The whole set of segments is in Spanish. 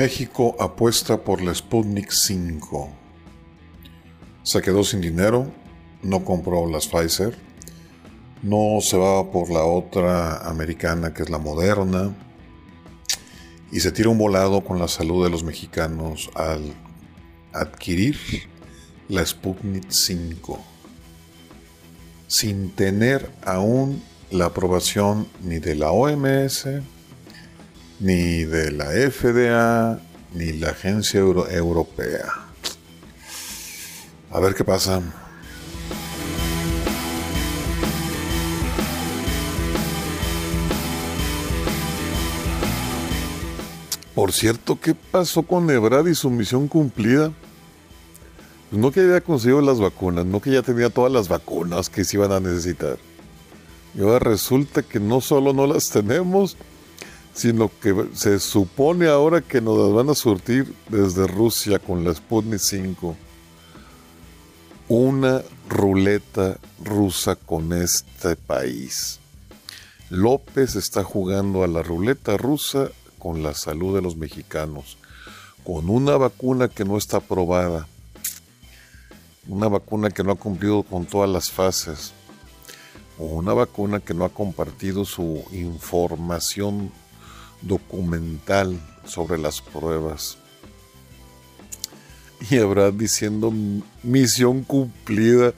México apuesta por la Sputnik 5. Se quedó sin dinero, no compró las Pfizer, no se va por la otra americana que es la Moderna y se tira un volado con la salud de los mexicanos al adquirir la Sputnik 5 sin tener aún la aprobación ni de la OMS, ni de la FDA, ni la Agencia Europea. A ver qué pasa. Por cierto, ¿qué pasó con Ebrard y su misión cumplida? Pues no que había conseguido las vacunas, no que ya tenía todas las vacunas que se iban a necesitar. Y ahora resulta que no solo no las tenemos, sino que se supone ahora que nos van a surtir desde Rusia con la Sputnik 5. Una ruleta rusa con este país. López está jugando a la ruleta rusa con la salud de los mexicanos, con una vacuna que no está aprobada, una vacuna que no ha cumplido con todas las fases, una vacuna que no ha compartido su información documental sobre las pruebas. Y habrá diciendo misión cumplida.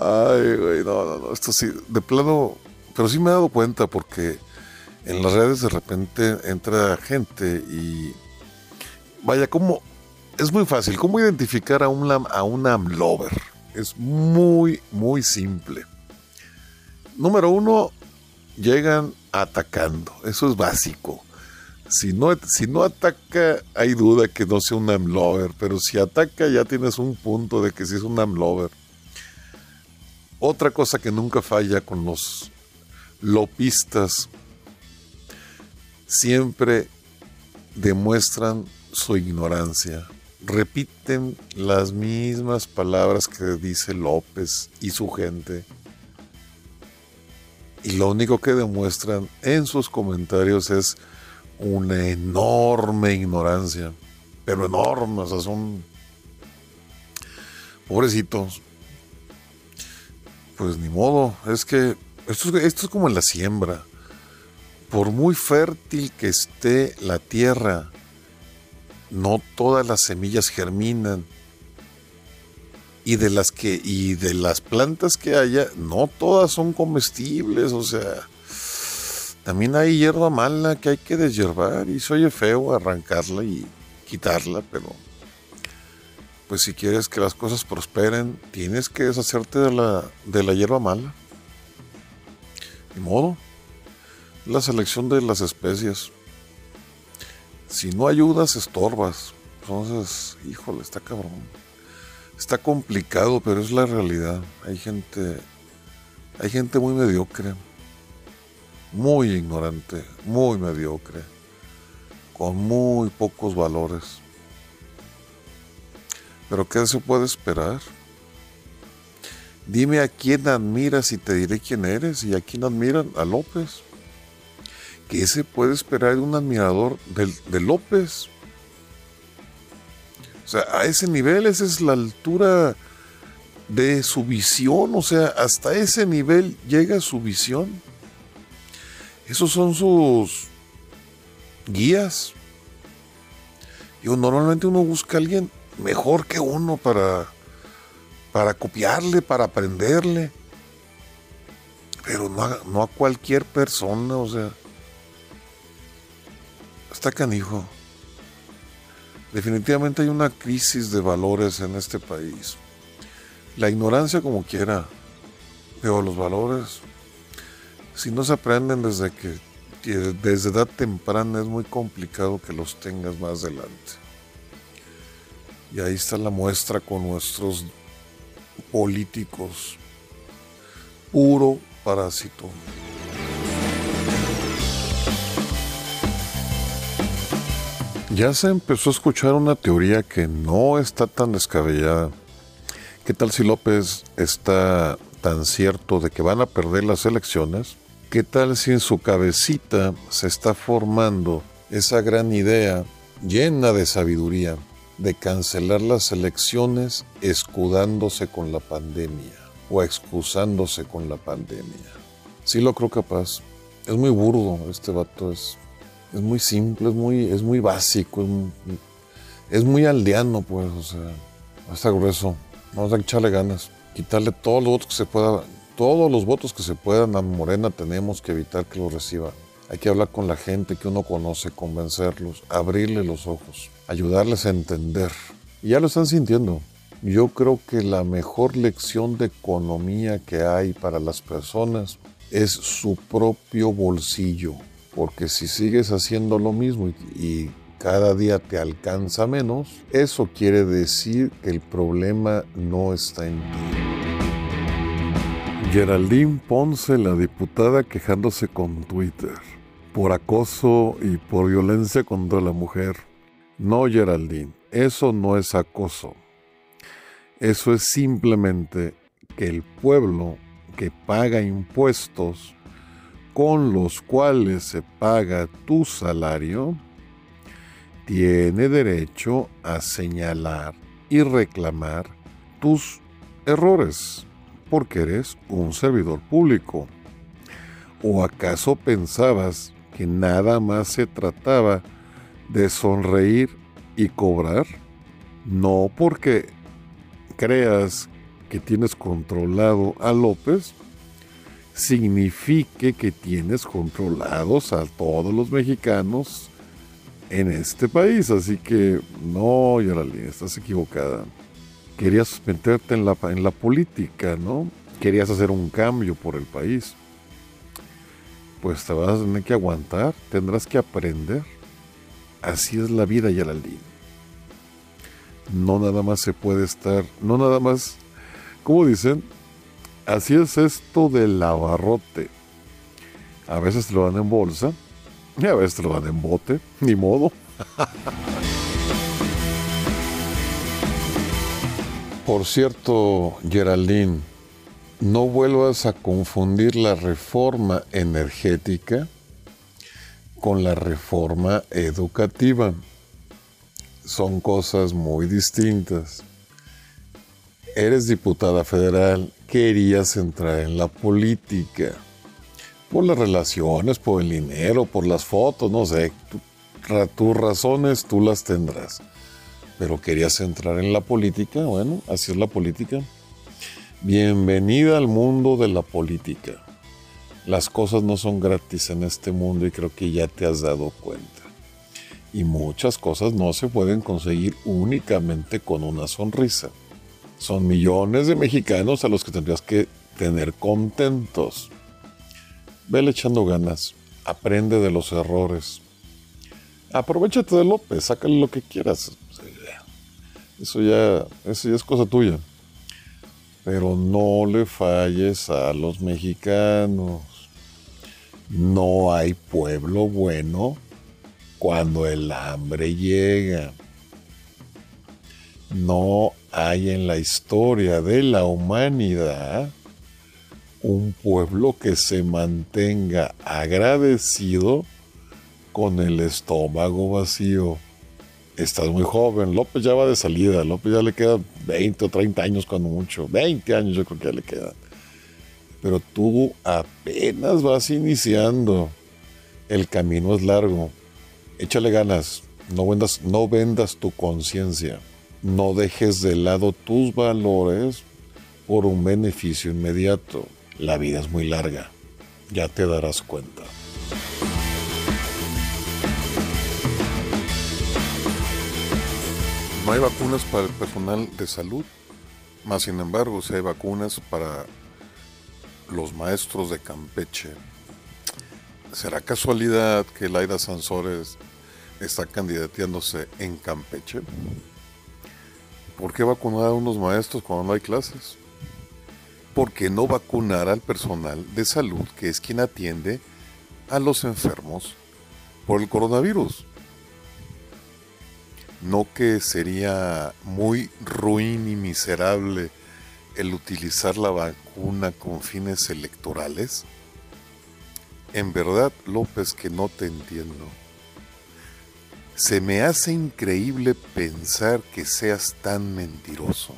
Ay, güey, no, no, no, esto sí, de plano, pero sí me he dado cuenta porque en las redes de repente entra gente y vaya, como es muy fácil. ¿Cómo identificar a un, a un amlover? Es muy, muy simple. Número uno, llegan atacando. Eso es básico. Si no, si no ataca, hay duda que no sea un amlover, pero si ataca ya tienes un punto de que sí es un amlover. Otra cosa que nunca falla con los lopistas, siempre demuestran su ignorancia repiten las mismas palabras que dice López y su gente. Y lo único que demuestran en sus comentarios es una enorme ignorancia. Pero enorme, o sea, son pobrecitos. Pues ni modo, es que esto, esto es como en la siembra. Por muy fértil que esté la tierra, no todas las semillas germinan. Y de las que y de las plantas que haya, no todas son comestibles, o sea, también hay hierba mala que hay que deshiervar y se oye feo arrancarla y quitarla, pero pues si quieres que las cosas prosperen, tienes que deshacerte de la, de la hierba mala. Ni modo. La selección de las especies si no ayudas, estorbas. Entonces, híjole, está cabrón. Está complicado, pero es la realidad. Hay gente, hay gente muy mediocre, muy ignorante, muy mediocre, con muy pocos valores. Pero ¿qué se puede esperar? Dime a quién admiras y te diré quién eres. ¿Y a quién admiran? A López. ¿Qué se puede esperar de un admirador de, López? O sea, a ese nivel, esa es la altura de su visión, o sea, hasta ese nivel llega su visión. Esos son sus guías. Y normalmente uno busca a alguien mejor que uno para, para copiarle, para aprenderle. Pero no no a cualquier persona, o sea. Está canijo. Definitivamente hay una crisis de valores en este país. La ignorancia como quiera, pero los valores, si no se aprenden desde que desde edad temprana es muy complicado que los tengas más adelante. Y ahí está la muestra con nuestros políticos. Puro parásito. Ya se empezó a escuchar una teoría que no está tan descabellada. ¿Qué tal si López está tan cierto de que van a perder las elecciones? ¿Qué tal si en su cabecita se está formando esa gran idea llena de sabiduría, de cancelar las elecciones escudándose con la pandemia o excusándose con la pandemia. Sí lo creo capaz. Es muy burdo este vato, es, es muy simple, es muy, es muy básico, es muy, es muy aldeano, pues, o sea, hasta grueso. Vamos a echarle ganas, quitarle todos los votos que se pueda, todos los votos que se puedan a Morena tenemos que evitar que lo reciba. Hay que hablar con la gente que uno conoce, convencerlos, abrirle los ojos, ayudarles a entender. Y ya lo están sintiendo. Yo creo que la mejor lección de economía que hay para las personas es su propio bolsillo. Porque si sigues haciendo lo mismo y, cada día te alcanza menos, eso quiere decir que el problema no está en ti. Geraldine Ponce, la diputada, quejándose con Twitter por acoso y por violencia contra la mujer. No, Geraldine, eso no es acoso. Eso es simplemente que el pueblo que paga impuestos con los cuales se paga tu salario, tiene derecho a señalar y reclamar tus errores, porque eres un servidor público. ¿O acaso pensabas que nada más se trataba de sonreír y cobrar? No porque creas que tienes controlado a López, signifique que tienes controlados a todos los mexicanos en este país. Así que no, Yoralín, estás equivocada. Querías meterte en la, en la política, ¿no? Querías hacer un cambio por el país. Pues te vas a tener que aguantar, tendrás que aprender. Así es la vida, Yaraldín no nada más se puede estar, no nada más, como dicen, así es esto del abarrote. A veces te lo dan en bolsa y a veces te lo dan en bote, ni modo. Por cierto, Geraldine, no vuelvas a confundir la reforma energética con la reforma educativa son cosas muy distintas. Eres diputada federal, querías entrar en la política. Por las relaciones, por el dinero, por las fotos, no sé. tus razones tú las tendrás. Pero querías entrar en la política, bueno, así es la política. Bienvenida al mundo de la política. Las cosas no son gratis en este mundo y creo que ya te has dado cuenta. Y muchas cosas no se pueden conseguir únicamente con una sonrisa. Son millones de mexicanos a los que tendrías que tener contentos. Vele echando ganas, aprende de los errores. Aprovechate de López, sácale lo que quieras. Eso ya, eso ya es cosa tuya. Pero no le falles a los mexicanos. No hay pueblo bueno cuando el hambre llega. No hay en la historia de la humanidad un pueblo que se mantenga agradecido con el estómago vacío. Estás muy joven, López ya va de salida, López ya le quedan 20 o 30 años cuando mucho, 20 años yo creo que ya le quedan. Pero tú apenas vas iniciando, el camino es largo, Échale ganas, no vendas, no vendas tu conciencia, no dejes de lado tus valores por un beneficio inmediato. La vida es muy larga, ya te darás cuenta. No hay vacunas para el personal de salud, más sin embargo, si hay vacunas para los maestros de Campeche. ¿Será casualidad que Laida Sansores está candidateándose en Campeche? ¿Por qué vacunar a unos maestros cuando no hay clases? ¿Por qué no vacunar al personal de salud que es quien atiende a los enfermos por el coronavirus? ¿No que sería muy ruin y miserable el utilizar la vacuna con fines electorales? En verdad, López, que no te entiendo Se me hace increíble pensar que seas tan mentiroso.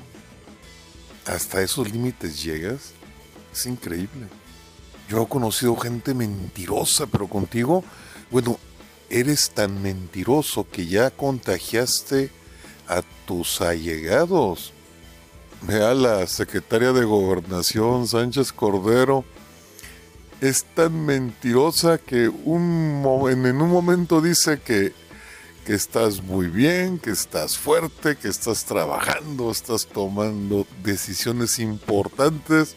Hasta esos límites llegas. Es increíble. Yo he conocido gente mentirosa, pero contigo, bueno, eres tan mentiroso que ya contagiaste a tus allegados. Vea la secretaria de Gobernación, Sánchez Cordero, es tan mentirosa que en un momento dice que, que estás muy bien, que estás fuerte, que estás trabajando, estás tomando decisiones importantes.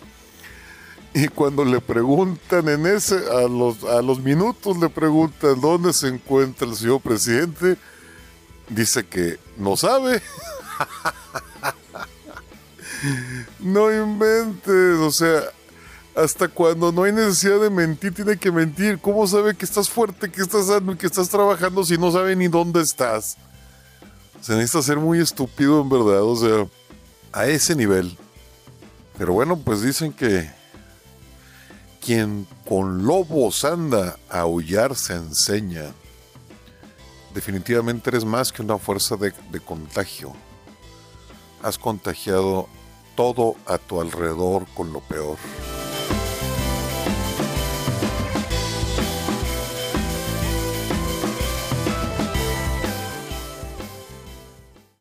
Y cuando le preguntan en ese, a los, a los minutos le preguntan dónde se encuentra el señor presidente, dice que no sabe. no inventes, o sea, hasta cuando no hay necesidad de mentir, tiene que mentir. ¿Cómo sabe que estás fuerte, que estás sano y que estás trabajando si no sabe ni dónde estás? Se necesita ser muy estúpido en verdad, o sea, a ese nivel. Pero bueno, pues dicen que quien con lobos anda, a aullar se enseña. Definitivamente eres más que una fuerza de contagio. Has contagiado todo a tu alrededor con lo peor.